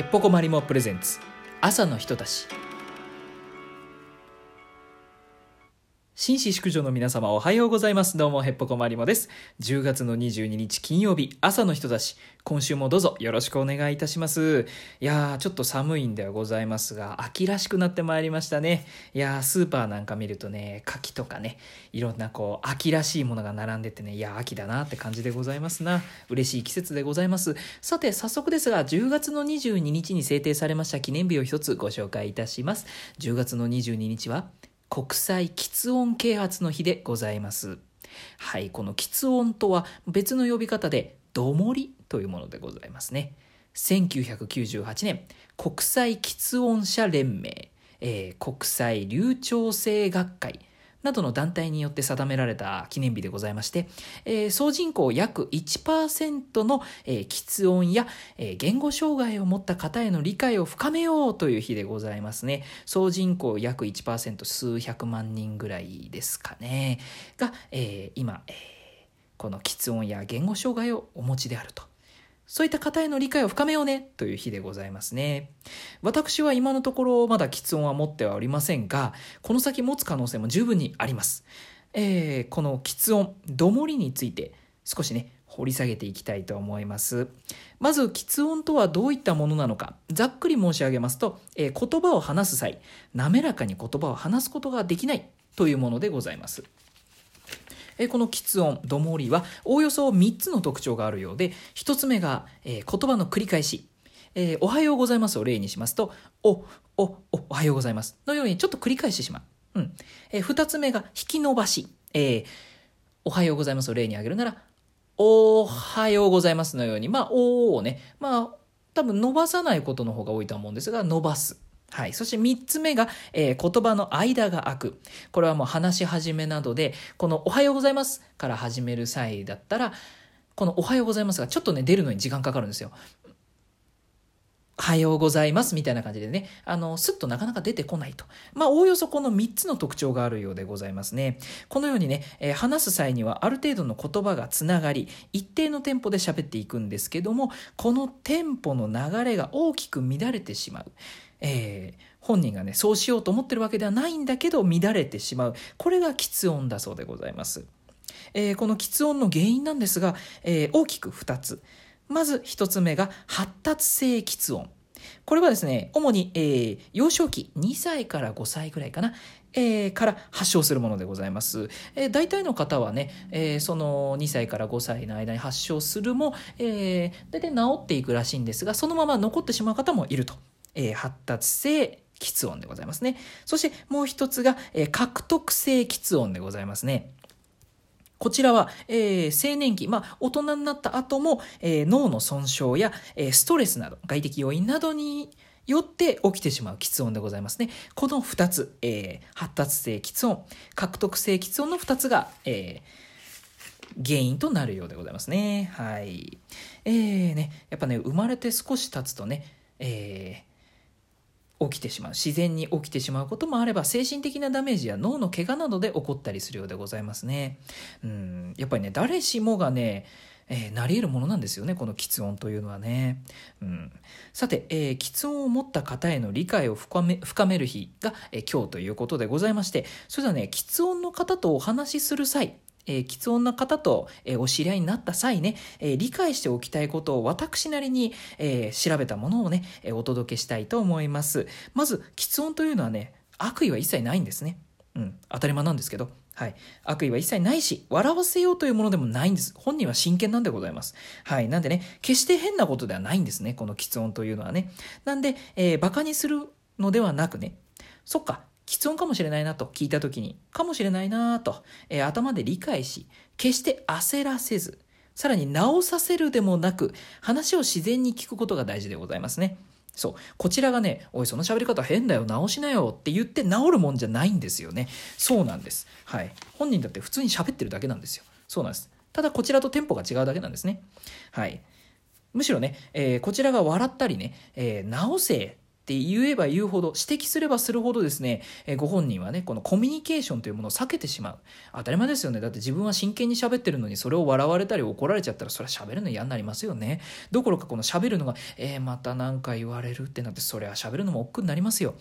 っぽこまりもプレゼンツ。朝の人たち。紳士淑女の皆様おはようございます。どうも、へっぽこまりもです。10月の22日金曜日、朝の人たち、今週もどうぞよろしくお願いいたします。いやー、ちょっと寒いんではございますが、秋らしくなってまいりましたね。いやー、スーパーなんか見るとね、柿とかね、いろんなこう、秋らしいものが並んでてね、いやー、秋だなって感じでございますな。嬉しい季節でございます。さて、早速ですが、10月の22日に制定されました記念日を一つご紹介いたします。10月の22日は、国際喫音啓発の日でございます。はい、この喫音とは別の呼び方で、どもりというものでございますね。1998年、国際喫音者連盟、えー国際流暢性学会、などの団体によって定められた記念日でございまして、えー総人口約1%の、えー、喫音や、えー言語障害を持った方への理解を深めようという日でございますね。総人口約1%数百万人ぐらいですかね。が、えー今、えーこの喫音や言語障害をお持ちであると。そういった方への理解を深めようねという日でございますね。私は今のところまだ喫音は持ってはおりませんが、この先持つ可能性も十分にあります。えーこの喫音、どもりについて少しね、掘り下げていきたいと思います。まず、喫音とはどういったものなのか、ざっくり申し上げますと、えー言葉を話す際、滑らかに言葉を話すことができないというものでございます。えこの喫音、どもりは、おおよそ3つの特徴があるようで、1つ目が、えー言葉の繰り返し。えーおはようございますを例にしますと、お、お、お、おはようございます。のようにちょっと繰り返してしまう。うん。えー二つ目が引き伸ばし。えおはようございますを例に挙げるなら、おはようございますのように、まあ、おをね、まあ、多分伸ばさないことの方が多いと思うんですが、伸ばす。はい。そして三つ目が、えー言葉の間が空く。これはもう話し始めなどで、このおはようございますから始める際だったら、このおはようございますがちょっとね、出るのに時間かかるんですよ。おはようございますみたいな感じでね、あの、すっとなかなか出てこないと。まあ、おおよそこの3つの特徴があるようでございますね。このようにね、えー話す際にはある程度の言葉がつながり、一定のテンポで喋っていくんですけども、このテンポの流れが大きく乱れてしまう。えー本人がね、そうしようと思ってるわけではないんだけど、乱れてしまう。これが喫音だそうでございます。えーこの喫音の原因なんですが、えー大きく2つ。まず1つ目が発達性喫音。これはですね、主に、えー幼少期2歳から5歳ぐらいかな、えーから発症するものでございます。えー大体の方はね、えーその2歳から5歳の間に発症するも、えー大体治っていくらしいんですが、そのまま残ってしまう方もいると。えー発達性喫音でございますね。そしてもう一つが、えー獲得性喫音でございますね。こちらは、えー青年期、まあ、大人になった後も、えー脳の損傷や、えーストレスなど、外的要因などによって起きてしまう喫音でございますね。この2つ、えー発達性喫音、獲得性喫音の2つが、えー原因となるようでございますね。はい。えー、ね、やっぱね、生まれて少し経つとね、えー起きてしまう。自然に起きてしまうこともあれば精神的なダメージや脳の怪我などで起こったりするようでございますね。うん。やっぱりね誰しもがねえーなり得るものなんですよねこの喫音というのはね、うん、さて、えー、喫音を持った方への理解を深め深める日が、えー今日ということでございましてそれではね喫音の方とお話しする際えー、喫音な方と、えーお知り合いになった際ね、えー理解しておきたいことを私なりに、えー調べたものをね、えーお届けしたいと思います。まず、喫音というのはね、悪意は一切ないんですね。うん、当たり前なんですけど。はい。悪意は一切ないし、笑わせようというものでもないんです。本人は真剣なんでございます。はい。なんでね、決して変なことではないんですね。この喫音というのはね。なんで、えー、馬鹿にするのではなくね、そっか、喫音かもしれないなと聞いた時に、かもしれないなと、えー頭で理解し、決して焦らせず、さらに直させるでもなく、話を自然に聞くことが大事でございますね。そう。こちらがね、おい、その喋り方変だよ、直しなよって言って治るもんじゃないんですよね。そうなんです。はい。本人だって普通に喋ってるだけなんですよ。そうなんです。ただこちらとテンポが違うだけなんですね。はい。むしろね、えーこちらが笑ったりね、えー直せって言えば言うほど、指摘すればするほどですね、えご本人はね、このコミュニケーションというものを避けてしまう。当たり前ですよね。だって自分は真剣に喋ってるのに、それを笑われたり怒られちゃったら、それは喋るの嫌になりますよね。どころかこの喋るのが、えー、また何か言われるってなって、それは喋るのも億劫になりますよ。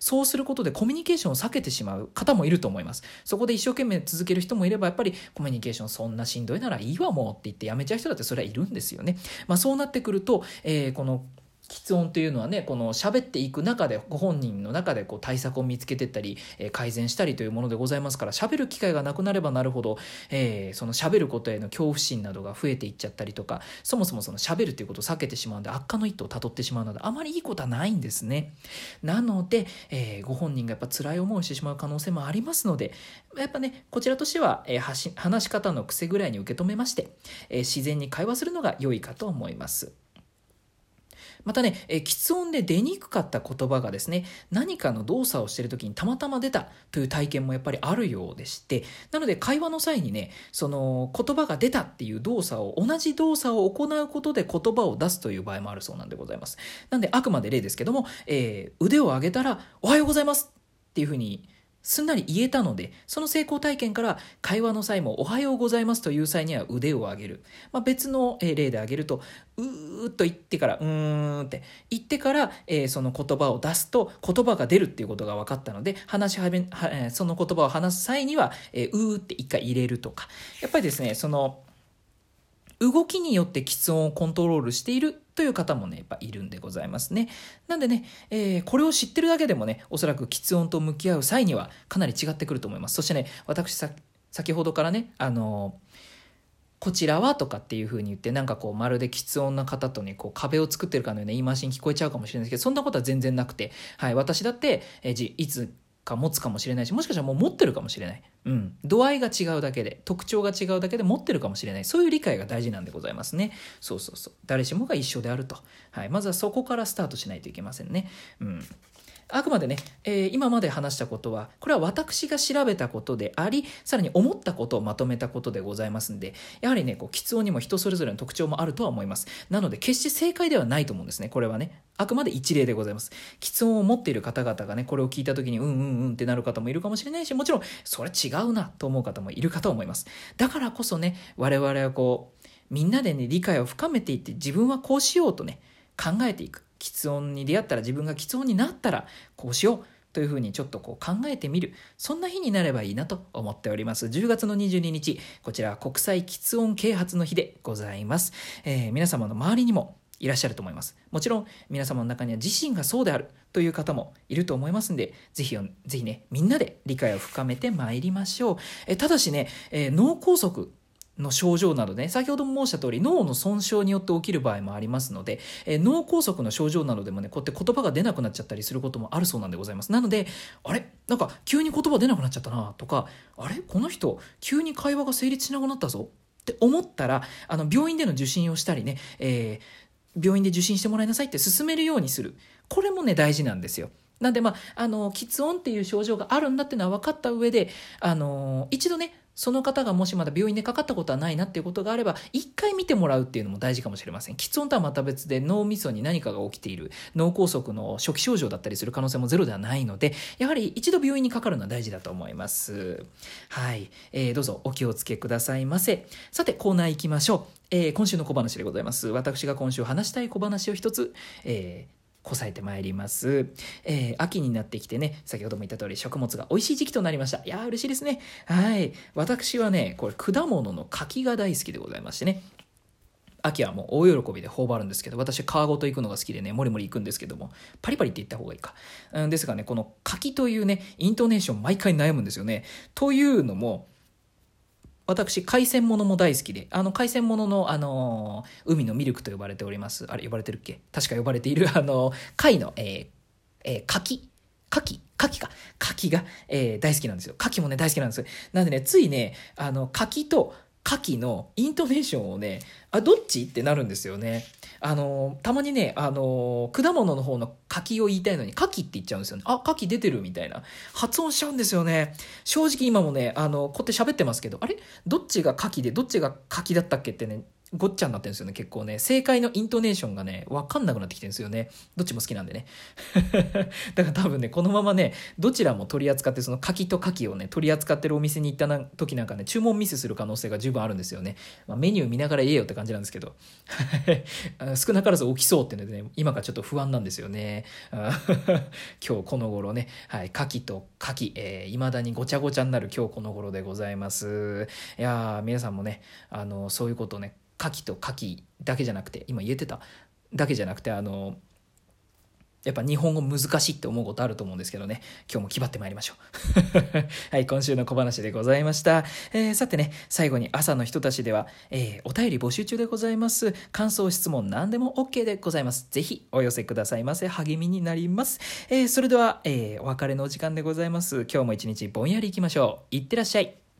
そうすることでコミュニケーションを避けてしまう方もいると思います。そこで一生懸命続ける人もいれば、やっぱりコミュニケーションそんなしんどいならいいわもうって言ってやめちゃう人だってそれはいるんですよね。まあそうなってくると、えー、この喫音というのはねこの喋っていく中でご本人の中でこう対策を見つけてったり、えー、改善したりというものでございますから喋る機会がなくなればなるほど、えー、その喋ることへの恐怖心などが増えていっちゃったりとかそもそもその喋るということを避けてしまうので悪化の一途をたどってしまうのであまりいいことはないんですね。なので、えー、ご本人がやっぱ辛い思いをしてしまう可能性もありますのでやっぱねこちらとしては、えー、話し方の癖ぐらいに受け止めまして、え、自然に会話するのが良いかと思います。またね、え喫音で出にくかった言葉がですね、何かの動作をしている時にたまたま出たという体験もやっぱりあるようでして、なので会話の際にね、その言葉が出たっていう動作を、同じ動作を行うことで言葉を出すという場合もあるそうなんでございます。なんであくまで例ですけども、えー、腕を上げたら、おはようございますっていうふうにすんなり言えたので、その成功体験から会話の際もおはようございますという際には腕を上げる。まあ、別の例で挙げると、うーっと言ってから、うーんって言ってから、えー、その言葉を出すと言葉が出るっていうことが分かったので、話しはめ、はその言葉を話す際には、えー、うーって一回入れるとか。やっぱりですね、その、動きによって喫音をコントロールしているという方もね、やっぱいるんでございますね。なんでね、えー、これを知ってるだけでもね、おそらく喫音と向き合う際にはかなり違ってくると思います。そしてね、私さ、先ほどからね、あのーこちらはとかっていう風に言ってなんかこうまるで喫音な方とねこう壁を作ってるかのような言い回しに聞こえちゃうかもしれないですけどそんなことは全然なくて、はい、私だって、えー、いつか持つかもしれないしもしかしたらもう持ってるかもしれない、うん、度合いが違うだけで特徴が違うだけで持ってるかもしれない。そういう理解が大事なんでございますね。そうそうそう。誰しもが一緒であると、はい、まずはそこからスタートしないといけませんね。うん。あくまでね、えー、今まで話したことは、これは私が調べたことであり、さらに思ったことをまとめたことでございますんで、やはりね、こう、喫音にも人それぞれの特徴もあるとは思います。なので、決して正解ではないと思うんですね。これはね。あくまで一例でございます。喫音を持っている方々がね、これを聞いた時に、うんうんうんってなる方もいるかもしれないし、もちろん、それ違うなと思う方もいるかと思います。だからこそね、我々はこう、みんなでね、理解を深めていって、自分はこうしようとね、考えていく。喫音に出会ったら自分が喫音になったらこうしようというふうにちょっとこう考えてみるそんな日になればいいなと思っております。10月の22日こちらは国際喫音啓発の日でございます、えー、皆様の周りにもいらっしゃると思います。もちろん皆様の中には自身がそうであるという方もいると思いますんでぜひぜひねみんなで理解を深めてまいりましょう。えただしね、えー、脳梗塞の症状などね、先ほども申した通り脳の損傷によって起きる場合もありますので、えー、脳梗塞の症状などでもね、こうやって言葉が出なくなっちゃったりすることもあるそうなんでございます。なので、あれ？なんか急に言葉出なくなっちゃったなとか、あれ？この人急に会話が成立しなくなったぞって思ったら、あの、病院での受診をしたりね、えー、病院で受診してもらいなさいって勧めるようにする。これもね、大事なんですよ。なんでまあ、あの、喫音っていう症状があるんだっていうのは分かった上で、あの、一度ね、その方がもしまだ病院でかかったことはないなっていうことがあれば、一回見てもらうっていうのも大事かもしれません。喫音とはまた別で脳みそに何かが起きている、脳梗塞の初期症状だったりする可能性もゼロではないので、やはり一度病院にかかるのは大事だと思います。はい。えー、どうぞお気をつけくださいませ。さて、コーナー行きましょう。えー、今週の小話でございます。私が今週話したい小話を一つ、えー、こさえてまいります。えー、秋になってきてね、先ほども言った通り食物が美味しい時期となりました。いやー嬉しいですね。はい。私はね、これ果物の柿が大好きでございましてね。秋はもう大喜びで頬張るんですけど、私皮ごと行くのが好きでね、もりもり行くんですけども、パリパリって言った方がいいか。うんですがね、この柿というね、イントネーション毎回悩むんですよね。というのも、私、海鮮物も大好きで、あの、海鮮物の、あのー、海のミルクと呼ばれております。あれ、呼ばれてるっけ？確か呼ばれている、あのー、貝の、えー、えー、柿？牡蠣牡蠣か。柿が、えー、大好きなんですよ。柿もね、大好きなんです。なんでね、ついね、あの、柿と牡蠣のイントネーションをね、あ、どっち？ってなるんですよね。あの、たまにね、あの、果物の方の柿を言いたいのに、柿って言っちゃうんですよね。あ、牡蠣出てるみたいな。発音しちゃうんですよね。正直今もね、あの、こうやって喋ってますけど、あれ？どっちが柿で、どっちが柿だったっけってね、ごっちゃになってるんですよね、結構ね。正解のイントネーションがね、わかんなくなってきてるんですよね。どっちも好きなんでね。だから多分ね、このままね、どちらも取り扱って、その柿と柿をね、取り扱ってるお店に行ったな時なんかね、注文ミスする可能性が十分あるんですよね。まあ、メニュー見ながら言えよって感じなんですけど。少なからず起きそうってのでね、今がちょっと不安なんですよね。今日この頃ね、はい、柿と柿、えー、未だにごちゃごちゃになる今日この頃でございます。いやー皆さんもね、あの、そういうことね、牡蠣と牡蠣だけじゃなくて今言えてただけじゃなくてあのやっぱ日本語難しいって思うことあると思うんですけどね。今日も気張ってまいりましょう。はい、今週の小話でございました。えー、さてね、最後に朝の人たちでは、えー、お便り募集中でございます。感想、質問、何でも OK でございます。ぜひお寄せくださいませ。励みになります。えー、それでは、えお別れのお時間でございます。今日も一日ぼんやり行きましょう。いってらっしゃい。